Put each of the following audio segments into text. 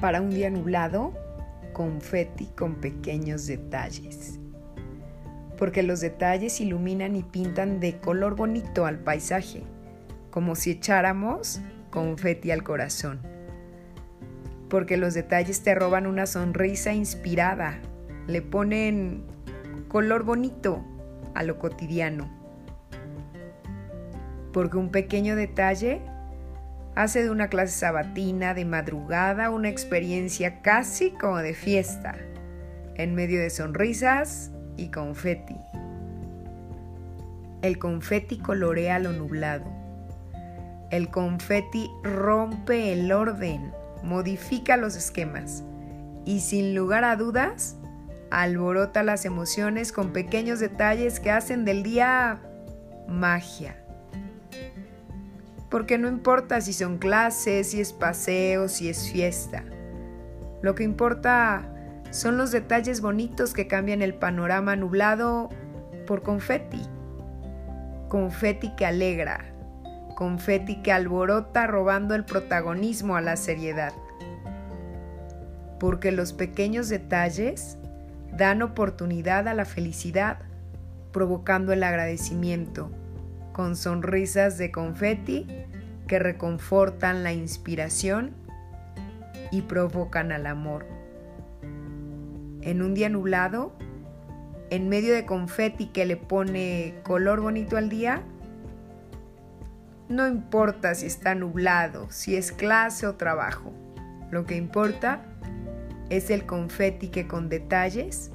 Para un día nublado, confeti con pequeños detalles. Porque los detalles iluminan y pintan de color bonito al paisaje, como si echáramos confeti al corazón. Porque los detalles te roban una sonrisa inspirada, le ponen color bonito a lo cotidiano. Porque un pequeño detalle hace de una clase sabatina de madrugada una experiencia casi como de fiesta, en medio de sonrisas y confeti. El confeti colorea lo nublado. El confeti rompe el orden, modifica los esquemas y sin lugar a dudas alborota las emociones con pequeños detalles que hacen del día magia. Porque no importa si son clases, si es paseo, si es fiesta. Lo que importa son los detalles bonitos que cambian el panorama nublado por confeti. Confeti que alegra, confeti que alborota robando el protagonismo a la seriedad. Porque los pequeños detalles dan oportunidad a la felicidad, provocando el agradecimiento, con sonrisas de confeti que reconfortan la inspiración y provocan al amor. En un día nublado, en medio de confeti que le pone color bonito al día, no importa si está nublado, si es clase o trabajo. Lo que importa es el confeti que con detalles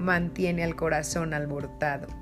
mantiene al corazón alborotado.